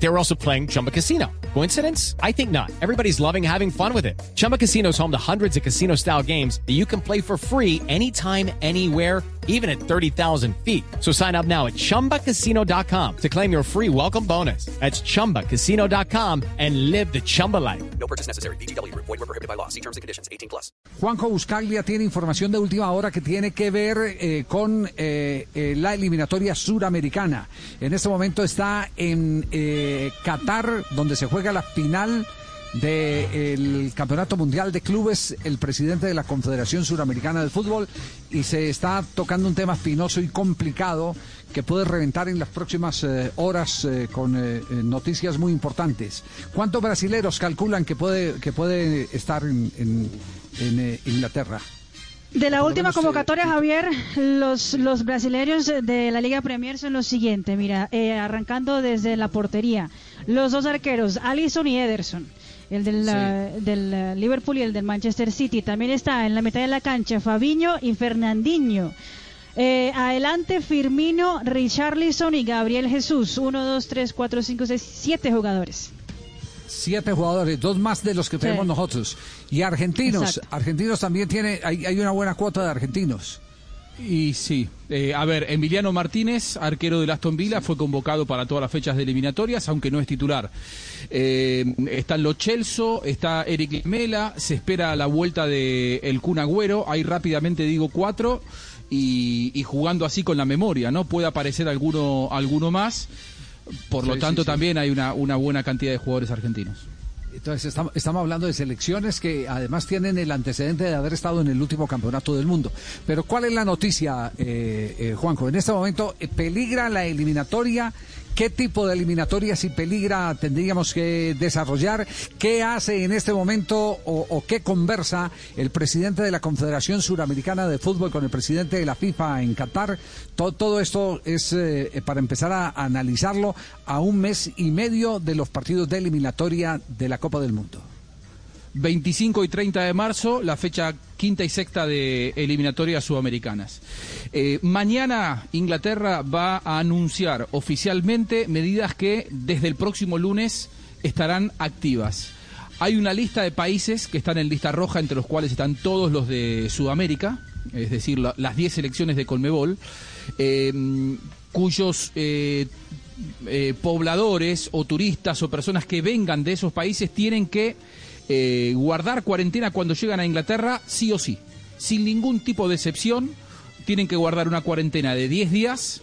They were also playing Chumba Casino. Coincidence? I think not. Everybody's loving having fun with it. Chumba Casino is home to hundreds of casino style games that you can play for free anytime, anywhere, even at 30,000 feet. So sign up now at chumbacasino.com to claim your free welcome bonus. That's chumbacasino.com and live the Chumba life. No purchase necessary. BGW. Void were prohibited by law. See terms and conditions. 18 plus. Juanjo Buscaglia tiene información de última hora que tiene que ver eh, con eh, eh, la eliminatoria suramericana. En este momento está en eh, Qatar, donde se juega la final del Campeonato Mundial de Clubes, el presidente de la Confederación Suramericana de Fútbol, y se está tocando un tema espinoso y complicado que puede reventar en las próximas eh, horas eh, con eh, noticias muy importantes. ¿Cuántos brasileros calculan que puede, que puede estar en, Inglaterra? De la última eh, convocatoria, Javier, los, los brasileños de la Liga Premier son los siguientes. Mira, eh, arrancando desde la portería. Los dos arqueros, Allison y Ederson. El del, eh, del eh, Liverpool y el del Manchester City. También está en la mitad de la cancha Fabiño y Fernandinho. Eh, adelante Firmino, Richarlison y Gabriel Jesús. Uno, dos, tres, cuatro, cinco, seis, siete jugadores. Siete jugadores, dos más de los que tenemos nosotros. Y argentinos, Exacto. argentinos también tiene, hay, hay una buena cuota de argentinos. Y sí, eh, a ver, Emiliano Martínez, arquero del Aston Villa, fue convocado para todas las fechas de eliminatorias, aunque no es titular. Eh, están Lo Celso, está Eric Mela, se espera la vuelta de el Kun Agüero, ahí rápidamente digo cuatro, y, y jugando así con la memoria, ¿no? Puede aparecer alguno, alguno más, por lo Sí, tanto sí, también hay una, una buena cantidad de jugadores argentinos. Entonces estamos, estamos hablando de selecciones que además tienen el antecedente de haber estado en el último campeonato del mundo. Pero ¿cuál es la noticia, eh, eh, Juanjo? En este momento eh, peligra la eliminatoria. ¿Qué tipo de eliminatoria si peligra tendríamos que desarrollar? ¿Qué hace en este momento o, qué conversa el presidente de la Confederación Suramericana de Fútbol con el presidente de la FIFA en Qatar? To- todo esto es eh, para empezar a analizarlo a un mes y medio de los partidos de eliminatoria de la Copa del Mundo. 25 y 30 de marzo, la fecha quinta y sexta de eliminatorias sudamericanas. Eh, mañana Inglaterra va a anunciar oficialmente medidas que desde el próximo lunes estarán activas. Hay una lista de países que están en lista roja, entre los cuales están todos los de Sudamérica, es decir, la- las 10 selecciones de Colmebol, eh, cuyos eh, eh, pobladores o turistas o personas que vengan de esos países tienen que eh, guardar cuarentena cuando llegan a Inglaterra, sí o sí. Sin ningún tipo de excepción, tienen que guardar una cuarentena de 10 días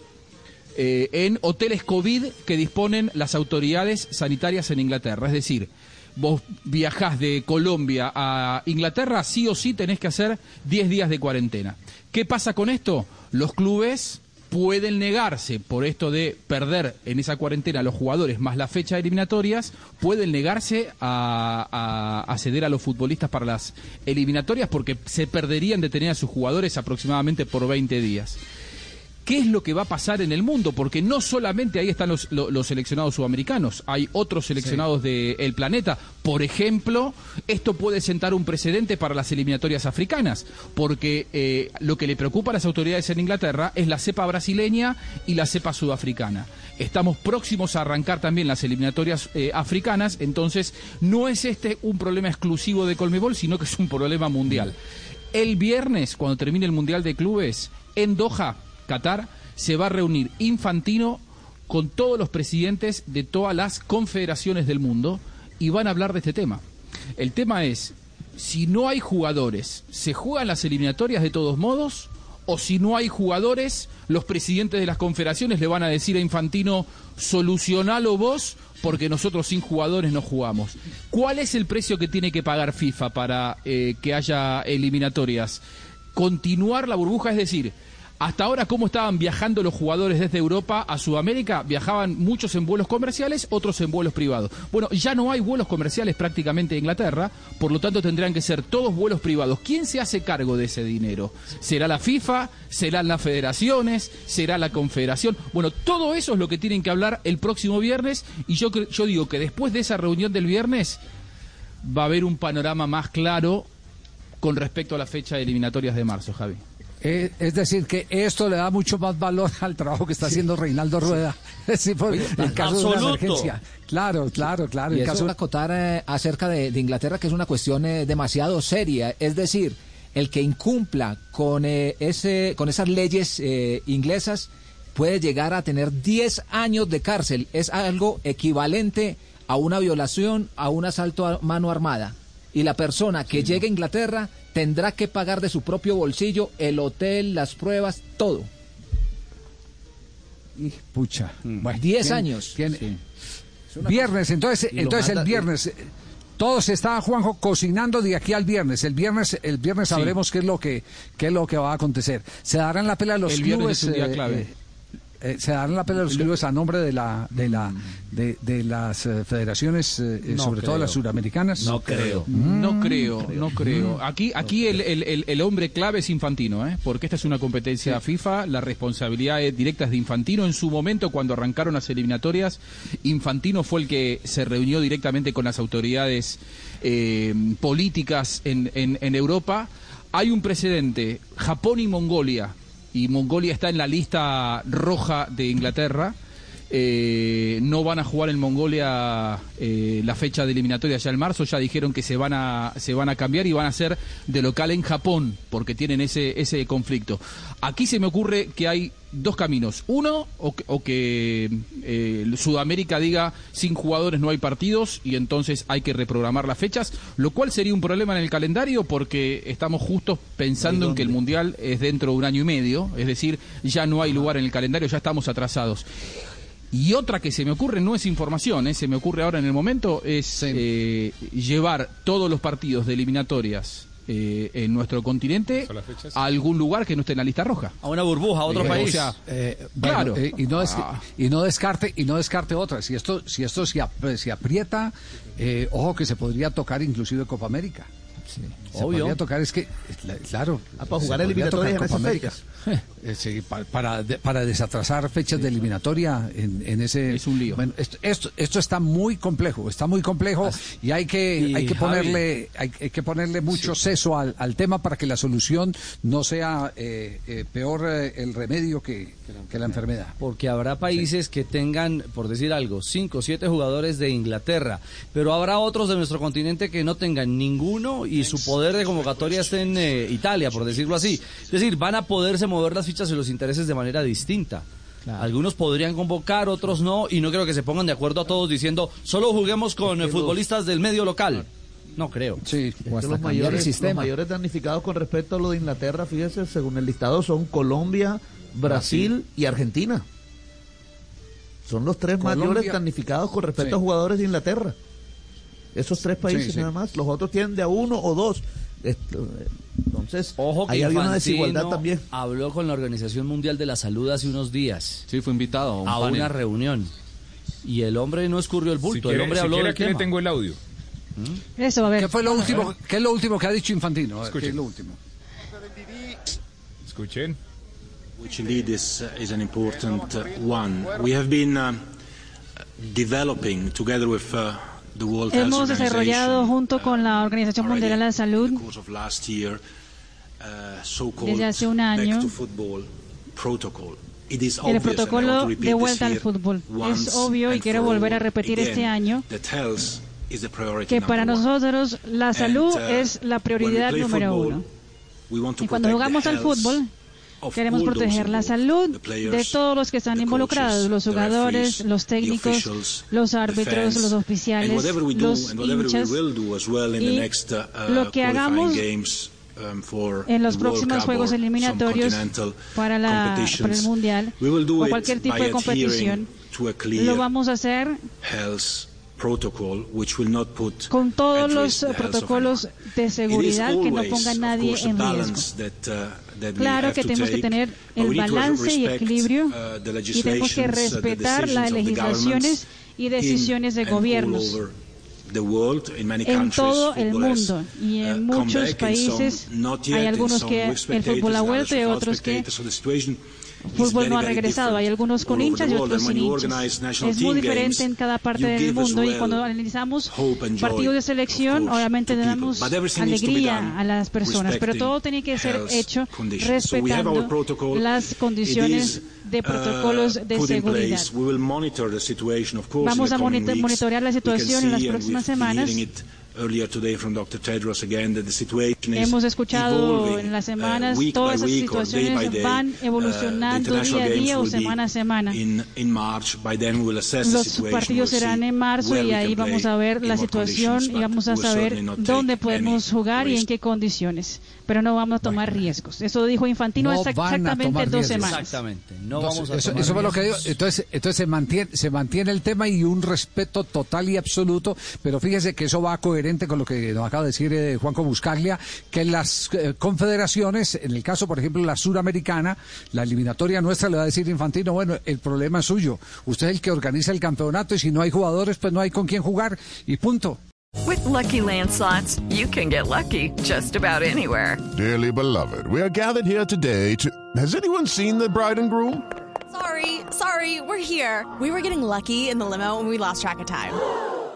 eh, en hoteles COVID que disponen las autoridades sanitarias en Inglaterra. Es decir, vos viajás de Colombia a Inglaterra, sí o sí tenés que hacer 10 días de cuarentena. ¿Qué pasa con esto? Los clubes pueden negarse por esto de perder en esa cuarentena a los jugadores más la fecha de eliminatorias, pueden negarse a, a- ceder a los futbolistas para las eliminatorias porque se perderían de tener a sus jugadores aproximadamente por 20 días qué es lo que va a pasar en el mundo, porque no solamente ahí están los, lo- los seleccionados sudamericanos, hay otros seleccionados del planeta. Por ejemplo, esto puede sentar un precedente para las eliminatorias africanas, porque eh, lo que le preocupa a las autoridades en Inglaterra es la cepa brasileña y la cepa sudafricana. Estamos próximos a arrancar también las eliminatorias eh, africanas, entonces no es este un problema exclusivo de Colmebol, sino que es un problema mundial. El viernes, cuando termine el Mundial de Clubes, en Doha, Qatar, se va a reunir Infantino con todos los presidentes de todas las confederaciones del mundo y van a hablar de este tema. El tema es, si no hay jugadores, ¿se juegan las eliminatorias de todos modos? ¿O si no hay jugadores, los presidentes de las confederaciones le van a decir a Infantino, solucionalo vos, porque nosotros sin jugadores no jugamos? ¿Cuál es el precio que tiene que pagar FIFA para eh, que haya eliminatorias? Continuar la burbuja, es decir, hasta ahora, ¿cómo estaban viajando los jugadores desde Europa a Sudamérica? Viajaban muchos en vuelos comerciales, otros en vuelos privados. Bueno, ya no hay vuelos comerciales prácticamente en Inglaterra, por lo tanto tendrán que ser todos vuelos privados. ¿Quién se hace cargo de ese dinero? ¿Será la FIFA? ¿Serán las federaciones? ¿Será la confederación? Bueno, todo eso es lo que tienen que hablar el próximo viernes y yo, yo digo que después de esa reunión del viernes va a haber un panorama más claro con respecto a la fecha de eliminatorias de marzo, Javi. Eh, es decir, que esto le da mucho más valor al trabajo que está haciendo Reinaldo Rueda. Sí, por- en caso de una absoluto. emergencia. Claro, claro, claro. Y En eso caso es acotar eh, acerca de, de Inglaterra, que es una cuestión eh, demasiado seria. Es decir, el que incumpla con, eh, ese, con esas leyes eh, inglesas puede llegar a tener 10 años de cárcel. Es algo equivalente a una violación, a un asalto a mano armada. Y la persona que llegue a Inglaterra tendrá que pagar de su propio bolsillo el hotel, las pruebas, todo. Y, pucha. Bueno, 10 tiene- años. Sí. Viernes, entonces, entonces el manda- viernes. eh, Todo se está, Juanjo, cocinando de aquí al viernes. El viernes, el viernes sabremos qué es lo que, qué es lo que va a acontecer. Se darán la pelea a los El viernes clubes. es un día eh, clave. eh, eh, se darán la pelea los clubes a nombre de la, de la, de, de las eh, federaciones, eh, No sobre todo las suramericanas. No creo. No creo, no creo. Aquí, aquí el, el- el- el hombre clave es Infantino, ¿eh? porque esta es una competencia FIFA, la responsabilidad es directa es de Infantino. En su momento, cuando arrancaron las eliminatorias, Infantino fue el que se reunió directamente con las autoridades eh, políticas en, en- en Europa. Hay un precedente, Japón y Mongolia, y Mongolia está en la lista roja de Inglaterra. Eh, no van a jugar en Mongolia eh, la fecha de eliminatoria ya en marzo, ya dijeron que se van a se van a cambiar y van a ser de local en Japón porque tienen ese ese conflicto. Aquí se me ocurre que hay dos caminos. Uno, o que, o que, eh, Sudamérica diga sin jugadores no hay partidos y entonces hay que reprogramar las fechas, lo cual sería un problema en el calendario porque estamos justos pensando en que el Mundial es dentro de un año y medio, es decir, ya no hay lugar en el calendario, ya estamos atrasados. Y otra que se me ocurre, no es información, eh, se me ocurre ahora en el momento, es eh, llevar todos los partidos de eliminatorias eh, en nuestro continente a algún lugar que no esté en la lista roja. A una burbuja, a otro Eh, país. o sea, Eh, bueno, Claro. eh, y, no des- Ah. y no descarte y no descarte otra. Si esto si esto se, ap- se aprieta, eh, ojo que se podría tocar inclusive Copa América. Se Obvio. podría tocar es que la- claro. Ah, para se jugar eliminatorias Copa América. Eh, sí, pa- para, para desatrasar fechas de eliminatoria en, en ese Es un lío. Bueno, esto, esto esto está muy complejo, está muy complejo y hay que y hay que Javi. ponerle hay, hay que ponerle mucho seso al, al tema para que la solución no sea eh, eh, peor eh, el remedio que, que la enfermedad. Porque habrá países que tengan, por decir algo, cinco o siete jugadores de Inglaterra, pero habrá otros de nuestro continente que no tengan ninguno y su poder de convocatoria esté en eh, Italia, por decirlo así. Es decir, van a poderse mover las fichas y los intereses de manera distinta. Algunos podrían convocar, otros no, y no creo que se pongan de acuerdo a todos diciendo solo juguemos con eh, futbolistas del medio local. No creo. Sí, O hasta los mayores, los mayores damnificados con respecto a lo de Inglaterra, fíjese, según el listado son Colombia, Brasil, y Argentina. Son los tres Colombia- mayores damnificados con respecto Sí. a jugadores de Inglaterra. Esos tres países Sí, sí. nada más. Los otros tienen de a uno o dos. Esto, eh, Entonces, Ojo que ahí había una desigualdad también. habló con la Organización Mundial de la Salud hace unos días. Sí, fue invitado a un a panel. una reunión. Y el hombre no escurrió el bulto, el hombre habló del tema. el audio. Eso, a ver. ¿Qué fue lo último? ¿Qué es lo último que ha dicho Infantino? Ver, ¿Qué Escuchen. es lo último? Escuchen. which indeed is, uh, is an important uh, one. We have been um, developing together with uh, Hemos desarrollado junto con la Organización already Mundial de la Salud uh, Desde hace un año, el protocolo de vuelta al fútbol. Es obvio y quiero volver a repetir este año que para nosotros la salud uh, es la prioridad número uno. Y cuando jugamos al fútbol, queremos proteger la salud de todos los que están involucrados, los jugadores, los técnicos, los árbitros, los oficiales, los hinchas. Y uh, uh, lo que qualifying hagamos um, en los próximos Juegos eliminatorios para, la, para el Mundial o cualquier tipo de competición, lo vamos a hacer health protocol which will not put con todos los protocolos de seguridad que no ponga a nadie en riesgo. uh, Claro que to tenemos que tener el balance y equilibrio uh, y tenemos que uh, respetar las legislaciones y decisiones de gobiernos en countries, todo el mundo y uh, en come muchos países some not yet, hay algunos que el fútbol ha vuelto y otros que el is fútbol very, no ha regresado. Hay different algunos con hinchas the y world. otros sin hinchas. Es muy diferente en cada parte del mundo y cuando analizamos partidos de selección, obviamente to le people. damos But everything needs to be alegría done a las personas, pero todo tiene que ser hecho respetando las condiciones de protocolos uh, de seguridad. Vamos a monitorear la situación en las próximas semanas. Hearing it earlier today from Dr. Tedros again that the situation is Hemos escuchado evolving, en las uh, semanas week todas by esas week or day situaciones by day. van Uh, the evolucionando international día a games día o will be semana a semana. In, in March, by then we will assess the Los situation. partidos We'll serán see en marzo y ahí can vamos play, a ver la situación conditions, y vamos a saber certainly not take dónde podemos jugar y en qué condiciones. Pero no vamos a tomar riesgos. Eso dijo Infantino No a exactamente dos semanas. Exactamente. No Entonces, vamos a eso, tomar eso fue lo que digo. Entonces, entonces se mantiene, se mantiene el tema y un respeto total y absoluto. Pero fíjese que eso va coherente con lo que nos acaba de decir eh, Juanco Buscaglia, que las eh, confederaciones, en el caso, por ejemplo, la suramericana, la eliminatoria nuestra le va a decir Infantino, bueno, el problema es suyo. Usted es el que organiza el campeonato y si no hay jugadores, pues no hay con quién jugar y punto. With Lucky Land slots, you can get lucky just about anywhere. Dearly beloved, we are gathered here today to. Has anyone seen the bride and groom? Sorry, sorry, we're here. We were getting lucky in the limo and we lost track of time.